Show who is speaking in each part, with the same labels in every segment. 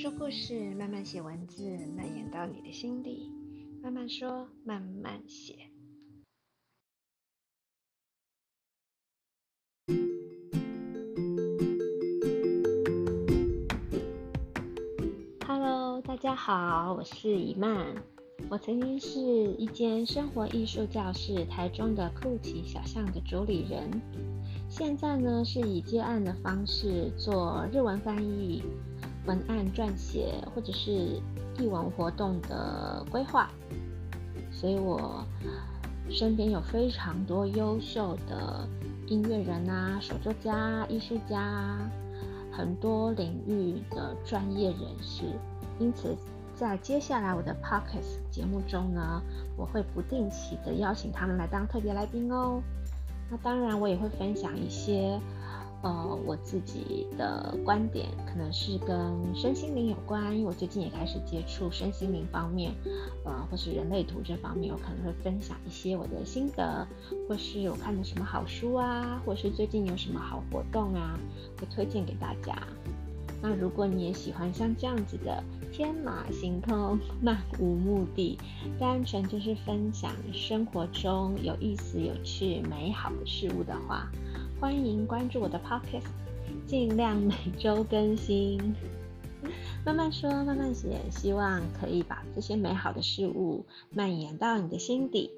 Speaker 1: 说故事，慢慢写文字，蔓延到你的心里。慢慢说，慢慢写。Hello，大家好，我是伊曼。我曾经是一间生活艺术教室台中的酷奇小巷的主理人，现在呢是以接案的方式做日文翻译。文案撰写或者是艺文活动的规划，所以我身边有非常多优秀的音乐人啊、手作家、艺术家，很多领域的专业人士。因此，在接下来我的 Pockets 节目中呢，我会不定期的邀请他们来当特别来宾哦。那当然，我也会分享一些。呃，我自己的观点可能是跟身心灵有关，因为我最近也开始接触身心灵方面，呃，或是人类图这方面，我可能会分享一些我的心得，或是我看的什么好书啊，或是最近有什么好活动啊，会推荐给大家。那如果你也喜欢像这样子的天马行空、漫无目的，单纯就是分享生活中有意思、有趣、美好的事物的话，欢迎关注我的 Podcast，尽量每周更新。慢慢说，慢慢写，希望可以把这些美好的事物蔓延到你的心底。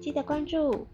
Speaker 1: 记得关注。